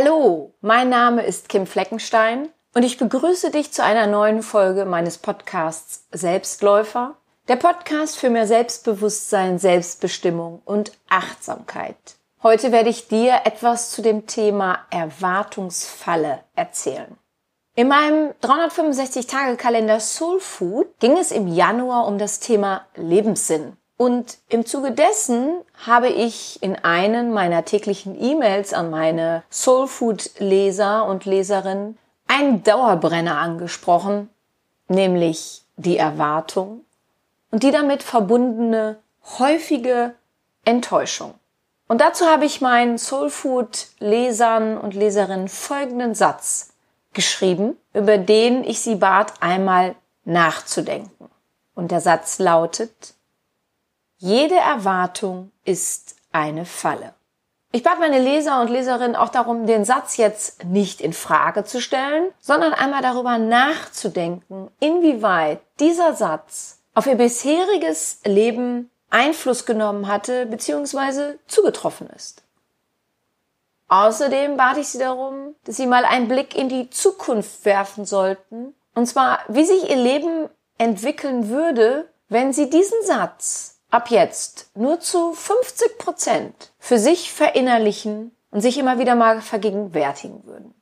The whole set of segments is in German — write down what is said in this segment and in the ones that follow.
Hallo, mein Name ist Kim Fleckenstein und ich begrüße dich zu einer neuen Folge meines Podcasts Selbstläufer, der Podcast für mehr Selbstbewusstsein, Selbstbestimmung und Achtsamkeit. Heute werde ich dir etwas zu dem Thema Erwartungsfalle erzählen. In meinem 365-Tage-Kalender Soul Food ging es im Januar um das Thema Lebenssinn. Und im Zuge dessen habe ich in einen meiner täglichen E-Mails an meine Soul Food Leser und Leserinnen einen Dauerbrenner angesprochen, nämlich die Erwartung und die damit verbundene häufige Enttäuschung. Und dazu habe ich meinen Soul Food Lesern und Leserinnen folgenden Satz geschrieben, über den ich sie bat, einmal nachzudenken. Und der Satz lautet, jede Erwartung ist eine Falle. Ich bat meine Leser und Leserinnen auch darum, den Satz jetzt nicht in Frage zu stellen, sondern einmal darüber nachzudenken, inwieweit dieser Satz auf ihr bisheriges Leben Einfluss genommen hatte bzw. zugetroffen ist. Außerdem bat ich sie darum, dass sie mal einen Blick in die Zukunft werfen sollten, und zwar, wie sich ihr Leben entwickeln würde, wenn sie diesen Satz ab jetzt nur zu 50 Prozent für sich verinnerlichen und sich immer wieder mal vergegenwärtigen würden.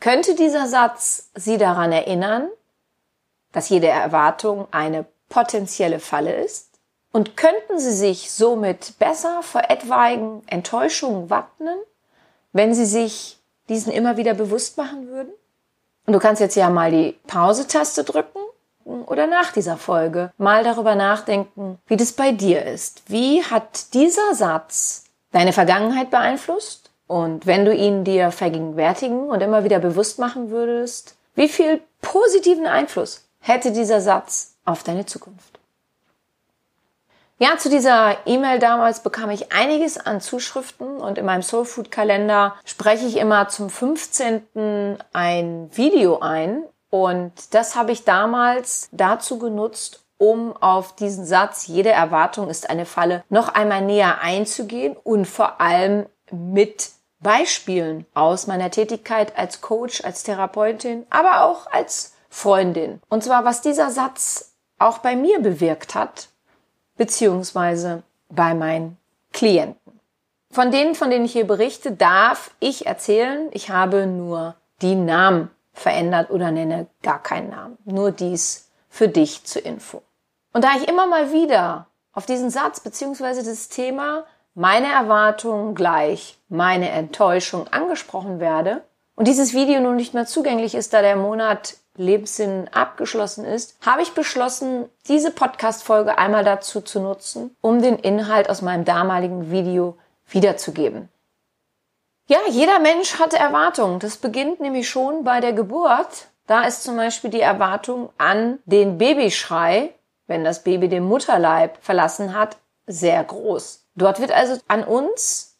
Könnte dieser Satz Sie daran erinnern, dass jede Erwartung eine potenzielle Falle ist? Und könnten Sie sich somit besser vor etwaigen Enttäuschungen wappnen, wenn Sie sich diesen immer wieder bewusst machen würden? Und du kannst jetzt ja mal die Pause-Taste drücken oder nach dieser Folge mal darüber nachdenken, wie das bei dir ist. Wie hat dieser Satz deine Vergangenheit beeinflusst? Und wenn du ihn dir vergegenwärtigen und immer wieder bewusst machen würdest, wie viel positiven Einfluss hätte dieser Satz auf deine Zukunft? Ja, zu dieser E-Mail damals bekam ich einiges an Zuschriften und in meinem Soulfood Kalender spreche ich immer zum 15. ein Video ein und das habe ich damals dazu genutzt, um auf diesen Satz, jede Erwartung ist eine Falle, noch einmal näher einzugehen und vor allem mit Beispielen aus meiner Tätigkeit als Coach, als Therapeutin, aber auch als Freundin. Und zwar, was dieser Satz auch bei mir bewirkt hat, beziehungsweise bei meinen Klienten. Von denen, von denen ich hier berichte, darf ich erzählen, ich habe nur die Namen verändert oder nenne gar keinen Namen. Nur dies für dich zur Info. Und da ich immer mal wieder auf diesen Satz beziehungsweise das Thema meine Erwartungen gleich meine Enttäuschung angesprochen werde und dieses Video nun nicht mehr zugänglich ist, da der Monat Lebenssinn abgeschlossen ist, habe ich beschlossen, diese Podcast-Folge einmal dazu zu nutzen, um den Inhalt aus meinem damaligen Video wiederzugeben. Ja, jeder Mensch hat Erwartungen. Das beginnt nämlich schon bei der Geburt. Da ist zum Beispiel die Erwartung an den Babyschrei, wenn das Baby den Mutterleib verlassen hat, sehr groß. Dort wird also an uns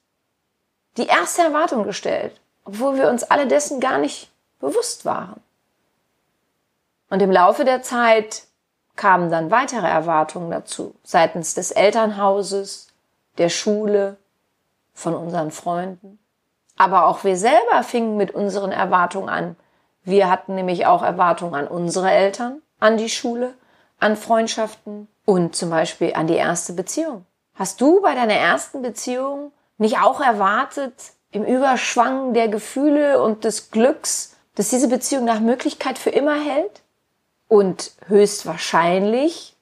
die erste Erwartung gestellt, obwohl wir uns alle dessen gar nicht bewusst waren. Und im Laufe der Zeit kamen dann weitere Erwartungen dazu, seitens des Elternhauses, der Schule, von unseren Freunden. Aber auch wir selber fingen mit unseren Erwartungen an. Wir hatten nämlich auch Erwartungen an unsere Eltern, an die Schule, an Freundschaften und zum Beispiel an die erste Beziehung. Hast du bei deiner ersten Beziehung nicht auch erwartet, im Überschwang der Gefühle und des Glücks, dass diese Beziehung nach Möglichkeit für immer hält? Und höchstwahrscheinlich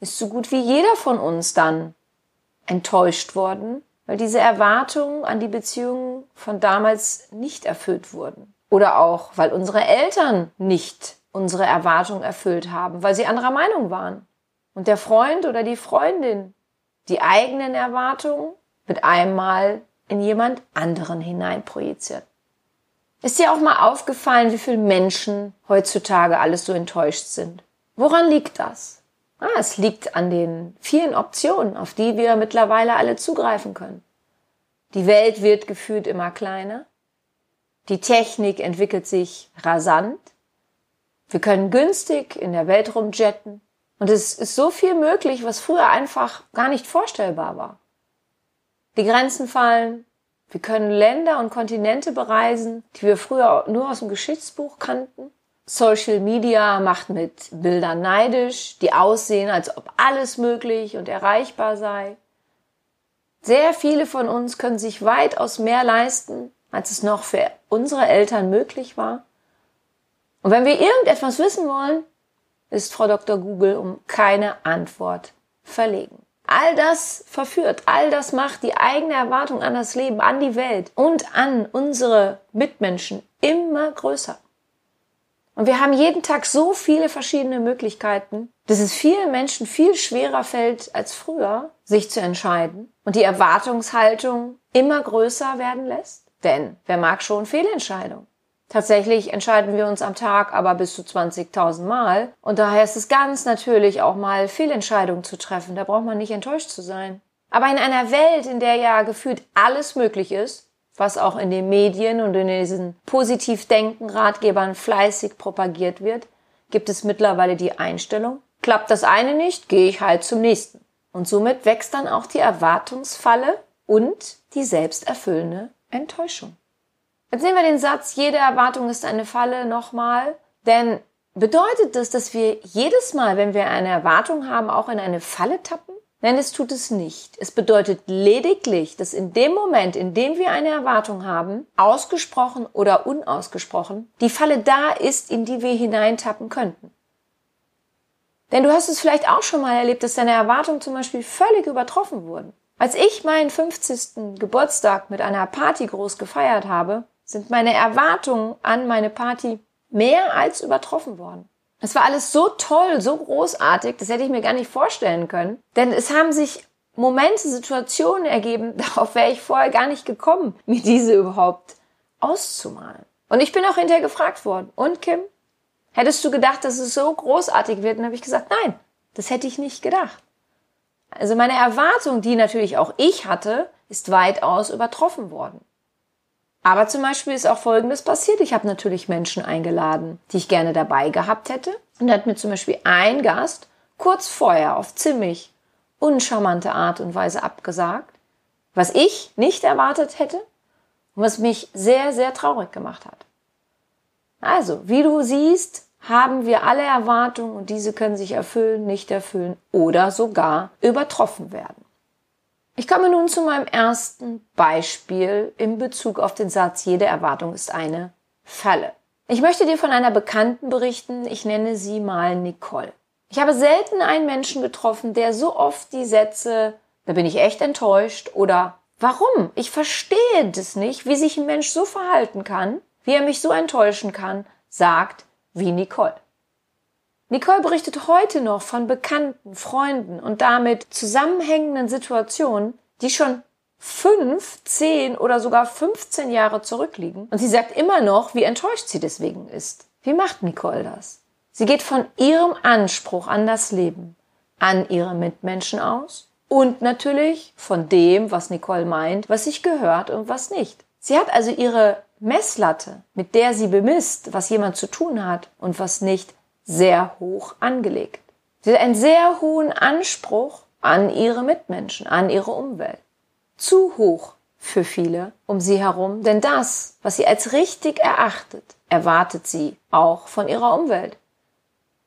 ist so gut wie jeder von uns dann enttäuscht worden, weil diese Erwartungen an die Beziehungen von damals nicht erfüllt wurden. Oder auch, weil unsere Eltern nicht unsere Erwartungen erfüllt haben, weil sie anderer Meinung waren. Und der Freund oder die Freundin die eigenen Erwartungen mit einmal in jemand anderen hineinprojiziert. Ist dir auch mal aufgefallen, wie viele Menschen heutzutage alles so enttäuscht sind? Woran liegt das? Ah, es liegt an den vielen Optionen, auf die wir mittlerweile alle zugreifen können. Die Welt wird gefühlt immer kleiner. Die Technik entwickelt sich rasant. Wir können günstig in der Welt rumjetten. Und es ist so viel möglich, was früher einfach gar nicht vorstellbar war. Die Grenzen fallen, Wir können Länder und Kontinente bereisen, die wir früher nur aus dem Geschichtsbuch kannten. Social Media macht mit Bildern neidisch, die aussehen, als ob alles möglich und erreichbar sei. Sehr viele von uns können sich weitaus mehr leisten, als es noch für unsere Eltern möglich war. Und wenn wir irgendetwas wissen wollen, ist Frau Dr. Google um keine Antwort verlegen. All das verführt, all das macht die eigene Erwartung an das Leben, an die Welt und an unsere Mitmenschen immer größer. Und wir haben jeden Tag so viele verschiedene Möglichkeiten, dass es vielen Menschen viel schwerer fällt als früher, sich zu entscheiden und die Erwartungshaltung immer größer werden lässt. Denn wer mag schon Fehlentscheidungen? Tatsächlich entscheiden wir uns am Tag aber bis zu 20.000 Mal. Und daher ist es ganz natürlich auch mal Fehlentscheidungen zu treffen. Da braucht man nicht enttäuscht zu sein. Aber in einer Welt, in der ja gefühlt alles möglich ist, was auch in den Medien und in diesen Positivdenken-Ratgebern fleißig propagiert wird, gibt es mittlerweile die Einstellung, klappt das eine nicht, gehe ich halt zum nächsten. Und somit wächst dann auch die Erwartungsfalle und die selbsterfüllende Enttäuschung. Jetzt nehmen wir den Satz, jede Erwartung ist eine Falle nochmal, denn bedeutet das, dass wir jedes Mal, wenn wir eine Erwartung haben, auch in eine Falle tappen? Nein, es tut es nicht. Es bedeutet lediglich, dass in dem Moment, in dem wir eine Erwartung haben, ausgesprochen oder unausgesprochen, die Falle da ist, in die wir hineintappen könnten. Denn du hast es vielleicht auch schon mal erlebt, dass deine Erwartungen zum Beispiel völlig übertroffen wurden. Als ich meinen 50. Geburtstag mit einer Party groß gefeiert habe, sind meine Erwartungen an meine Party mehr als übertroffen worden. Es war alles so toll, so großartig, das hätte ich mir gar nicht vorstellen können. Denn es haben sich Momente, Situationen ergeben, darauf wäre ich vorher gar nicht gekommen, mir diese überhaupt auszumalen. Und ich bin auch hinterher gefragt worden. Und Kim, hättest du gedacht, dass es so großartig wird? Und habe ich gesagt, nein, das hätte ich nicht gedacht. Also meine Erwartung, die natürlich auch ich hatte, ist weitaus übertroffen worden. Aber zum Beispiel ist auch Folgendes passiert. Ich habe natürlich Menschen eingeladen, die ich gerne dabei gehabt hätte. Und da hat mir zum Beispiel ein Gast kurz vorher auf ziemlich uncharmante Art und Weise abgesagt, was ich nicht erwartet hätte und was mich sehr, sehr traurig gemacht hat. Also, wie du siehst, haben wir alle Erwartungen und diese können sich erfüllen, nicht erfüllen oder sogar übertroffen werden. Ich komme nun zu meinem ersten Beispiel in Bezug auf den Satz, jede Erwartung ist eine Falle. Ich möchte dir von einer Bekannten berichten, ich nenne sie mal Nicole. Ich habe selten einen Menschen getroffen, der so oft die Sätze, da bin ich echt enttäuscht oder warum? Ich verstehe das nicht, wie sich ein Mensch so verhalten kann, wie er mich so enttäuschen kann, sagt wie Nicole. Nicole berichtet heute noch von Bekannten, Freunden und damit zusammenhängenden Situationen, die schon fünf, zehn oder sogar 15 Jahre zurückliegen. Und sie sagt immer noch, wie enttäuscht sie deswegen ist. Wie macht Nicole das? Sie geht von ihrem Anspruch an das Leben, an ihre Mitmenschen aus und natürlich von dem, was Nicole meint, was sich gehört und was nicht. Sie hat also ihre Messlatte, mit der sie bemisst, was jemand zu tun hat und was nicht, sehr hoch angelegt. Sie hat einen sehr hohen Anspruch an ihre Mitmenschen, an ihre Umwelt. Zu hoch für viele um sie herum, denn das, was sie als richtig erachtet, erwartet sie auch von ihrer Umwelt.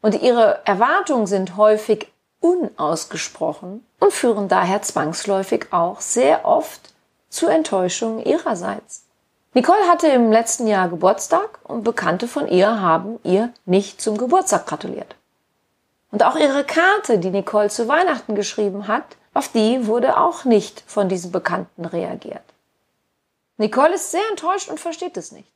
Und ihre Erwartungen sind häufig unausgesprochen und führen daher zwangsläufig auch sehr oft zu Enttäuschungen ihrerseits. Nicole hatte im letzten Jahr Geburtstag und Bekannte von ihr haben ihr nicht zum Geburtstag gratuliert. Und auch ihre Karte, die Nicole zu Weihnachten geschrieben hat, auf die wurde auch nicht von diesen Bekannten reagiert. Nicole ist sehr enttäuscht und versteht es nicht.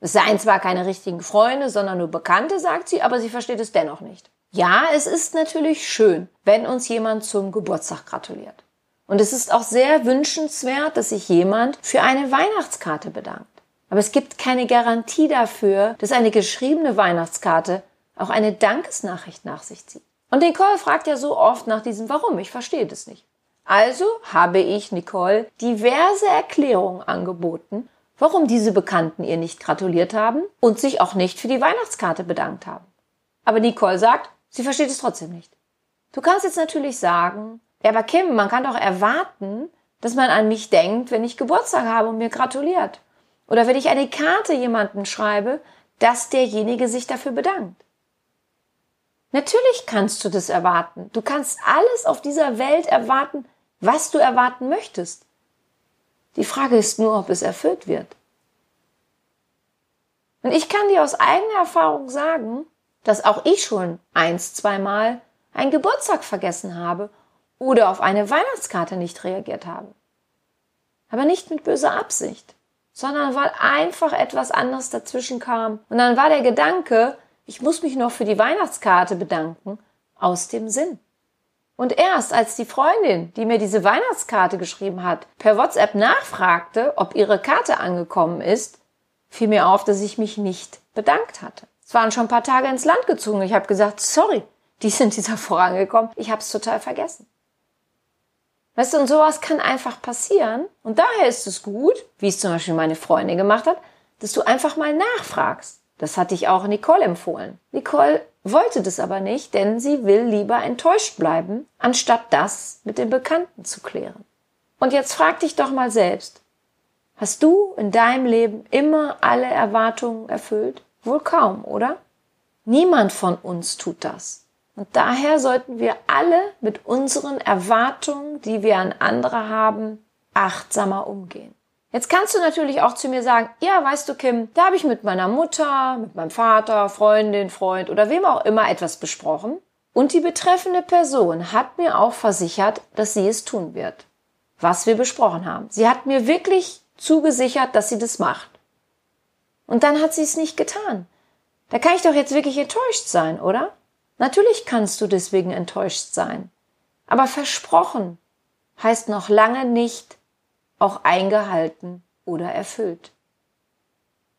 Es seien zwar keine richtigen Freunde, sondern nur Bekannte, sagt sie, aber sie versteht es dennoch nicht. Ja, es ist natürlich schön, wenn uns jemand zum Geburtstag gratuliert. Und es ist auch sehr wünschenswert, dass sich jemand für eine Weihnachtskarte bedankt. Aber es gibt keine Garantie dafür, dass eine geschriebene Weihnachtskarte auch eine Dankesnachricht nach sich zieht. Und Nicole fragt ja so oft nach diesem Warum. Ich verstehe das nicht. Also habe ich Nicole diverse Erklärungen angeboten, warum diese Bekannten ihr nicht gratuliert haben und sich auch nicht für die Weihnachtskarte bedankt haben. Aber Nicole sagt, sie versteht es trotzdem nicht. Du kannst jetzt natürlich sagen, ja, aber Kim, man kann doch erwarten, dass man an mich denkt, wenn ich Geburtstag habe und mir gratuliert. Oder wenn ich eine Karte jemanden schreibe, dass derjenige sich dafür bedankt. Natürlich kannst du das erwarten. Du kannst alles auf dieser Welt erwarten, was du erwarten möchtest. Die Frage ist nur, ob es erfüllt wird. Und ich kann dir aus eigener Erfahrung sagen, dass auch ich schon eins, zweimal einen Geburtstag vergessen habe oder auf eine Weihnachtskarte nicht reagiert habe. Aber nicht mit böser Absicht, sondern weil einfach etwas anderes dazwischen kam. Und dann war der Gedanke, ich muss mich noch für die Weihnachtskarte bedanken, aus dem Sinn. Und erst als die Freundin, die mir diese Weihnachtskarte geschrieben hat, per WhatsApp nachfragte, ob ihre Karte angekommen ist, fiel mir auf, dass ich mich nicht bedankt hatte. Es waren schon ein paar Tage ins Land gezogen. Ich habe gesagt, sorry, die sind dieser vorangekommen. Ich habe es total vergessen. Weißt du, und sowas kann einfach passieren. Und daher ist es gut, wie es zum Beispiel meine Freundin gemacht hat, dass du einfach mal nachfragst. Das hatte ich auch Nicole empfohlen. Nicole wollte das aber nicht, denn sie will lieber enttäuscht bleiben, anstatt das mit den Bekannten zu klären. Und jetzt frag dich doch mal selbst, hast du in deinem Leben immer alle Erwartungen erfüllt? Wohl kaum, oder? Niemand von uns tut das. Und daher sollten wir alle mit unseren Erwartungen, die wir an andere haben, achtsamer umgehen. Jetzt kannst du natürlich auch zu mir sagen, ja, weißt du, Kim, da habe ich mit meiner Mutter, mit meinem Vater, Freundin, Freund oder wem auch immer etwas besprochen. Und die betreffende Person hat mir auch versichert, dass sie es tun wird, was wir besprochen haben. Sie hat mir wirklich zugesichert, dass sie das macht. Und dann hat sie es nicht getan. Da kann ich doch jetzt wirklich enttäuscht sein, oder? Natürlich kannst du deswegen enttäuscht sein. Aber versprochen heißt noch lange nicht auch eingehalten oder erfüllt.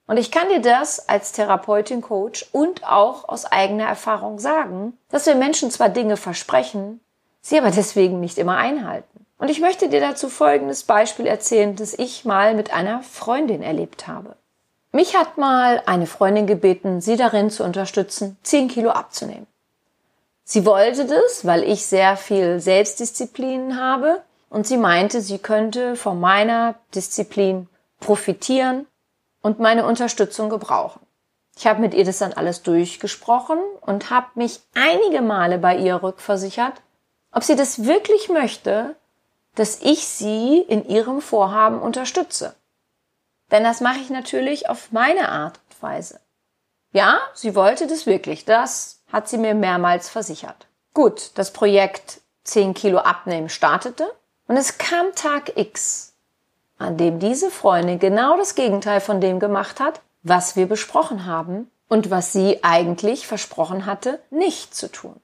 Und ich kann dir das als Therapeutin, Coach und auch aus eigener Erfahrung sagen, dass wir Menschen zwar Dinge versprechen, sie aber deswegen nicht immer einhalten. Und ich möchte dir dazu folgendes Beispiel erzählen, das ich mal mit einer Freundin erlebt habe. Mich hat mal eine Freundin gebeten, sie darin zu unterstützen, 10 Kilo abzunehmen. Sie wollte das, weil ich sehr viel Selbstdisziplin habe und sie meinte, sie könnte von meiner Disziplin profitieren und meine Unterstützung gebrauchen. Ich habe mit ihr das dann alles durchgesprochen und habe mich einige Male bei ihr rückversichert, ob sie das wirklich möchte, dass ich sie in ihrem Vorhaben unterstütze. Denn das mache ich natürlich auf meine Art und Weise. Ja, sie wollte das wirklich. Das hat sie mir mehrmals versichert. Gut, das Projekt 10 Kilo abnehmen startete und es kam Tag X, an dem diese Freundin genau das Gegenteil von dem gemacht hat, was wir besprochen haben und was sie eigentlich versprochen hatte, nicht zu tun.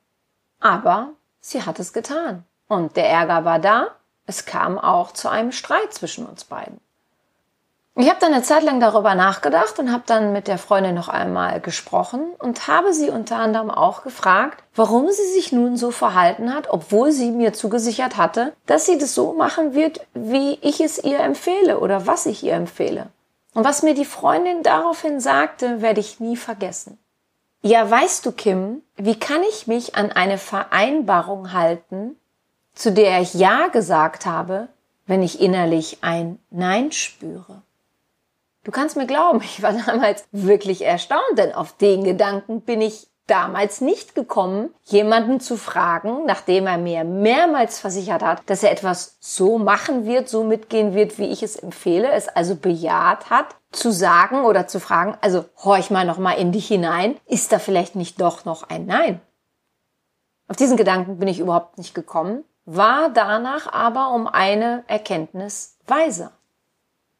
Aber sie hat es getan. Und der Ärger war da. Es kam auch zu einem Streit zwischen uns beiden. Ich habe dann eine Zeit lang darüber nachgedacht und habe dann mit der Freundin noch einmal gesprochen und habe sie unter anderem auch gefragt, warum sie sich nun so verhalten hat, obwohl sie mir zugesichert hatte, dass sie das so machen wird, wie ich es ihr empfehle oder was ich ihr empfehle. Und was mir die Freundin daraufhin sagte, werde ich nie vergessen. Ja, weißt du, Kim, wie kann ich mich an eine Vereinbarung halten, zu der ich Ja gesagt habe, wenn ich innerlich ein Nein spüre? Du kannst mir glauben, ich war damals wirklich erstaunt, denn auf den Gedanken bin ich damals nicht gekommen, jemanden zu fragen, nachdem er mir mehrmals versichert hat, dass er etwas so machen wird, so mitgehen wird, wie ich es empfehle, es also bejaht hat, zu sagen oder zu fragen, also horch mal noch mal in dich hinein, ist da vielleicht nicht doch noch ein Nein? Auf diesen Gedanken bin ich überhaupt nicht gekommen, war danach aber um eine Erkenntnis weiser.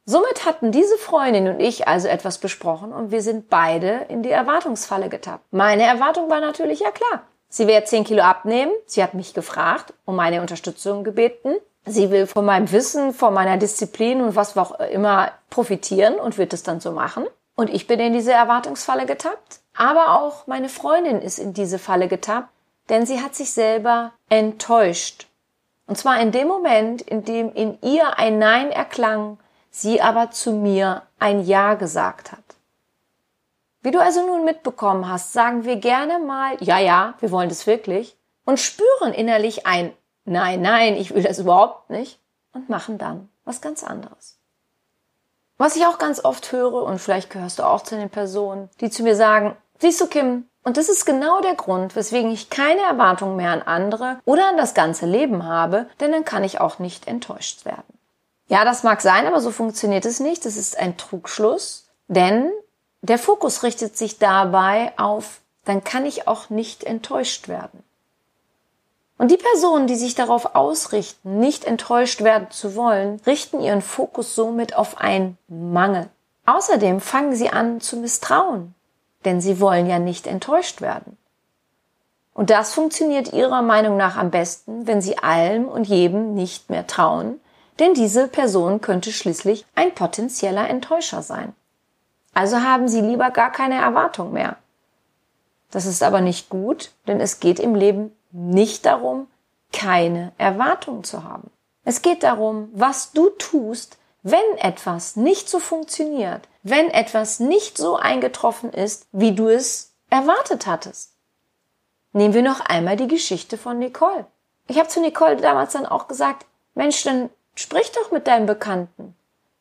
Somit hatten diese Freundin und ich also etwas besprochen und wir sind beide in die Erwartungsfalle getappt. Meine Erwartung war natürlich, ja klar, sie wird 10 Kilo abnehmen. Sie hat mich gefragt, um meine Unterstützung gebeten. Sie will von meinem Wissen, von meiner Disziplin und was auch immer profitieren und wird es dann so machen. Und ich bin in diese Erwartungsfalle getappt. Aber auch meine Freundin ist in diese Falle getappt, denn sie hat sich selber enttäuscht. Und zwar in dem Moment, in dem in ihr ein Nein erklang, sie aber zu mir ein Ja gesagt hat. Wie du also nun mitbekommen hast, sagen wir gerne mal, ja, ja, wir wollen das wirklich und spüren innerlich ein Nein, nein, ich will das überhaupt nicht. und machen dann was ganz anderes. Was ich auch ganz oft höre, und vielleicht gehörst du auch zu den Personen, die zu mir sagen, siehst du, Kim, und das ist genau der Grund, weswegen ich keine Erwartungen mehr an andere oder an das ganze Leben habe, denn dann kann ich auch nicht enttäuscht werden. Ja, das mag sein, aber so funktioniert es nicht. Das ist ein Trugschluss, denn der Fokus richtet sich dabei auf, dann kann ich auch nicht enttäuscht werden. Und die Personen, die sich darauf ausrichten, nicht enttäuscht werden zu wollen, richten ihren Fokus somit auf einen Mangel. Außerdem fangen sie an zu misstrauen, denn sie wollen ja nicht enttäuscht werden. Und das funktioniert ihrer Meinung nach am besten, wenn sie allem und jedem nicht mehr trauen, denn diese Person könnte schließlich ein potenzieller Enttäuscher sein. Also haben sie lieber gar keine Erwartung mehr. Das ist aber nicht gut, denn es geht im Leben nicht darum, keine Erwartung zu haben. Es geht darum, was du tust, wenn etwas nicht so funktioniert, wenn etwas nicht so eingetroffen ist, wie du es erwartet hattest. Nehmen wir noch einmal die Geschichte von Nicole. Ich habe zu Nicole damals dann auch gesagt, Mensch, dann sprich doch mit deinem Bekannten.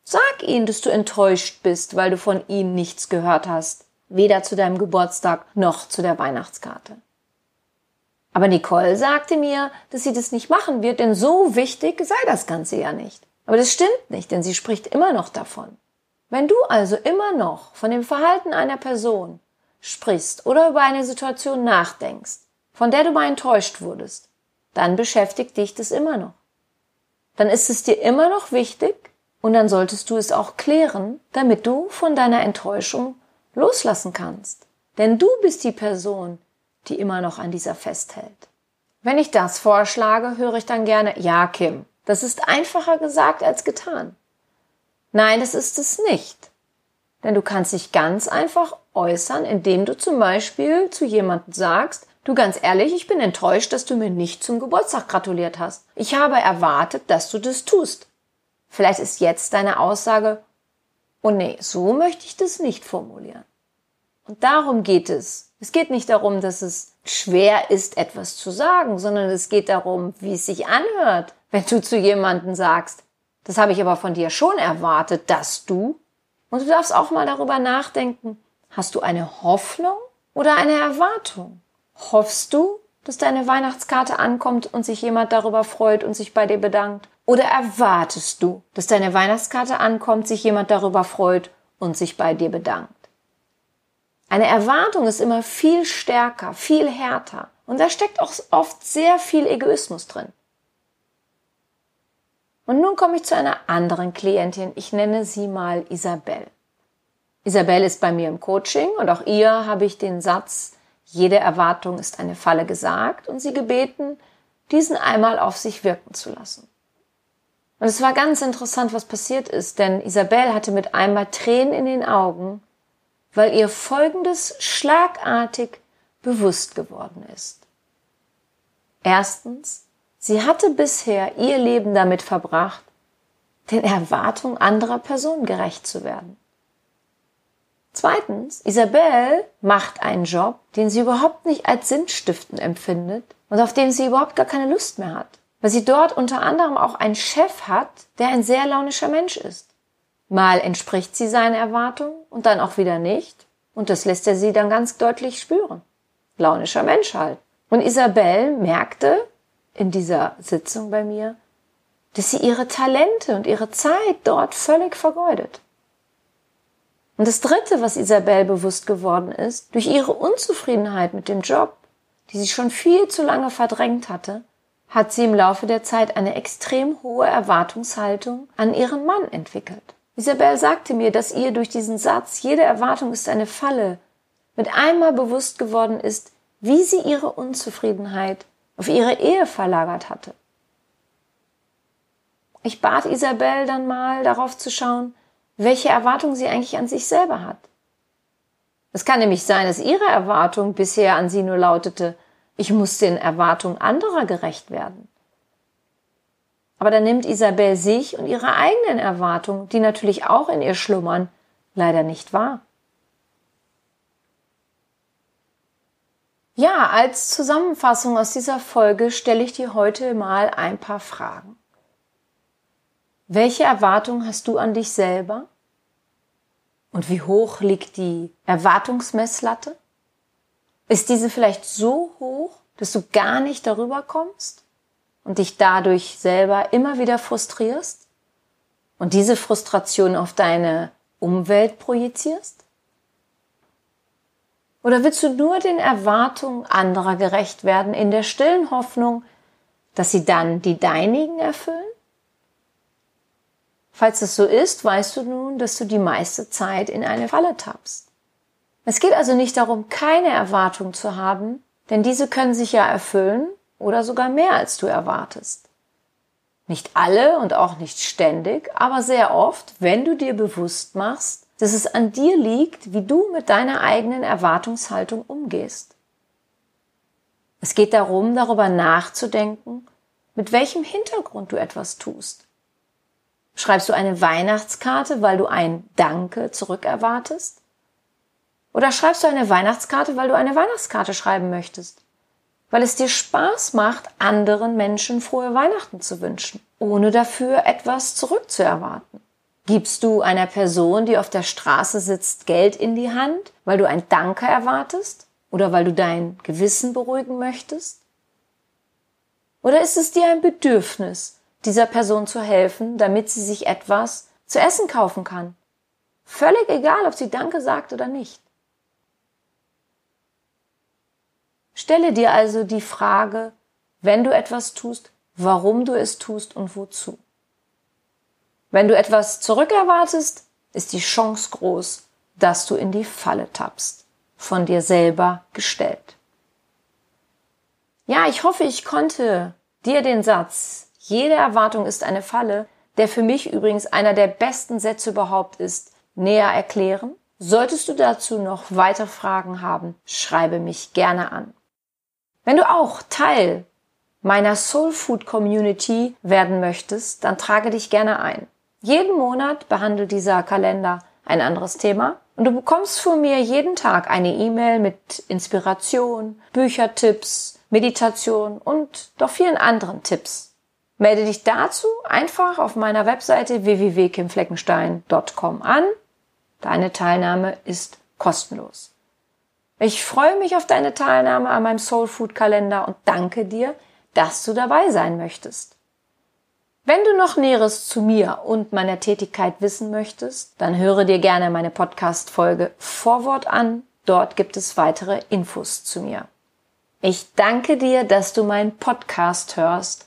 Sag ihnen, dass du enttäuscht bist, weil du von ihnen nichts gehört hast. Weder zu deinem Geburtstag noch zu der Weihnachtskarte. Aber Nicole sagte mir, dass sie das nicht machen wird, denn so wichtig sei das Ganze ja nicht. Aber das stimmt nicht, denn sie spricht immer noch davon. Wenn du also immer noch von dem Verhalten einer Person sprichst oder über eine Situation nachdenkst, von der du mal enttäuscht wurdest, dann beschäftigt dich das immer noch. Dann ist es dir immer noch wichtig und dann solltest du es auch klären, damit du von deiner Enttäuschung loslassen kannst. Denn du bist die Person, die immer noch an dieser festhält. Wenn ich das vorschlage, höre ich dann gerne, ja, Kim, das ist einfacher gesagt als getan. Nein, das ist es nicht. Denn du kannst dich ganz einfach äußern, indem du zum Beispiel zu jemandem sagst, du ganz ehrlich, ich bin enttäuscht, dass du mir nicht zum Geburtstag gratuliert hast. Ich habe erwartet, dass du das tust. Vielleicht ist jetzt deine Aussage, oh nee, so möchte ich das nicht formulieren. Und darum geht es. Es geht nicht darum, dass es schwer ist, etwas zu sagen, sondern es geht darum, wie es sich anhört, wenn du zu jemandem sagst, das habe ich aber von dir schon erwartet, dass du. Und du darfst auch mal darüber nachdenken, hast du eine Hoffnung oder eine Erwartung? Hoffst du, dass deine Weihnachtskarte ankommt und sich jemand darüber freut und sich bei dir bedankt? Oder erwartest du, dass deine Weihnachtskarte ankommt, sich jemand darüber freut und sich bei dir bedankt? Eine Erwartung ist immer viel stärker, viel härter. Und da steckt auch oft sehr viel Egoismus drin. Und nun komme ich zu einer anderen Klientin. Ich nenne sie mal Isabel. Isabel ist bei mir im Coaching und auch ihr habe ich den Satz, jede Erwartung ist eine Falle gesagt und sie gebeten, diesen einmal auf sich wirken zu lassen. Und es war ganz interessant, was passiert ist, denn Isabel hatte mit einmal Tränen in den Augen weil ihr Folgendes schlagartig bewusst geworden ist. Erstens, sie hatte bisher ihr Leben damit verbracht, den Erwartungen anderer Personen gerecht zu werden. Zweitens, Isabel macht einen Job, den sie überhaupt nicht als sinnstiftend empfindet und auf den sie überhaupt gar keine Lust mehr hat, weil sie dort unter anderem auch einen Chef hat, der ein sehr launischer Mensch ist. Mal entspricht sie seinen Erwartungen und dann auch wieder nicht. Und das lässt er sie dann ganz deutlich spüren. Launischer Mensch halt. Und Isabel merkte in dieser Sitzung bei mir, dass sie ihre Talente und ihre Zeit dort völlig vergeudet. Und das Dritte, was Isabel bewusst geworden ist, durch ihre Unzufriedenheit mit dem Job, die sie schon viel zu lange verdrängt hatte, hat sie im Laufe der Zeit eine extrem hohe Erwartungshaltung an ihren Mann entwickelt. Isabel sagte mir, dass ihr durch diesen Satz, jede Erwartung ist eine Falle, mit einmal bewusst geworden ist, wie sie ihre Unzufriedenheit auf ihre Ehe verlagert hatte. Ich bat Isabel dann mal darauf zu schauen, welche Erwartung sie eigentlich an sich selber hat. Es kann nämlich sein, dass ihre Erwartung bisher an sie nur lautete, ich muss den Erwartungen anderer gerecht werden. Aber dann nimmt Isabel sich und ihre eigenen Erwartungen, die natürlich auch in ihr schlummern, leider nicht wahr. Ja, als Zusammenfassung aus dieser Folge stelle ich dir heute mal ein paar Fragen. Welche Erwartung hast du an dich selber? Und wie hoch liegt die Erwartungsmesslatte? Ist diese vielleicht so hoch, dass du gar nicht darüber kommst und dich dadurch selber immer wieder frustrierst und diese Frustration auf deine Umwelt projizierst? Oder willst du nur den Erwartungen anderer gerecht werden in der stillen Hoffnung, dass sie dann die deinigen erfüllen? Falls das so ist, weißt du nun, dass du die meiste Zeit in eine Falle tappst. Es geht also nicht darum, keine Erwartung zu haben, denn diese können sich ja erfüllen oder sogar mehr als du erwartest. Nicht alle und auch nicht ständig, aber sehr oft, wenn du dir bewusst machst, dass es an dir liegt, wie du mit deiner eigenen Erwartungshaltung umgehst. Es geht darum, darüber nachzudenken, mit welchem Hintergrund du etwas tust. Schreibst du eine Weihnachtskarte, weil du ein Danke zurückerwartest? Oder schreibst du eine Weihnachtskarte, weil du eine Weihnachtskarte schreiben möchtest? Weil es dir Spaß macht, anderen Menschen frohe Weihnachten zu wünschen, ohne dafür etwas zurückzuerwarten. Gibst du einer Person, die auf der Straße sitzt, Geld in die Hand, weil du ein Danke erwartest? Oder weil du dein Gewissen beruhigen möchtest? Oder ist es dir ein Bedürfnis, dieser Person zu helfen, damit sie sich etwas zu essen kaufen kann? Völlig egal, ob sie Danke sagt oder nicht. Stelle dir also die Frage, wenn du etwas tust, warum du es tust und wozu. Wenn du etwas zurückerwartest, ist die Chance groß, dass du in die Falle tappst, von dir selber gestellt. Ja, ich hoffe, ich konnte dir den Satz, jede Erwartung ist eine Falle, der für mich übrigens einer der besten Sätze überhaupt ist, näher erklären. Solltest du dazu noch weitere Fragen haben, schreibe mich gerne an. Wenn du auch Teil meiner Soul Food Community werden möchtest, dann trage dich gerne ein. Jeden Monat behandelt dieser Kalender ein anderes Thema und du bekommst von mir jeden Tag eine E-Mail mit Inspiration, Büchertipps, Meditation und doch vielen anderen Tipps. Melde dich dazu einfach auf meiner Webseite www.kimfleckenstein.com an. Deine Teilnahme ist kostenlos. Ich freue mich auf deine Teilnahme an meinem Soul Food Kalender und danke dir, dass du dabei sein möchtest. Wenn du noch Näheres zu mir und meiner Tätigkeit wissen möchtest, dann höre dir gerne meine Podcast-Folge Vorwort an. Dort gibt es weitere Infos zu mir. Ich danke dir, dass du meinen Podcast hörst.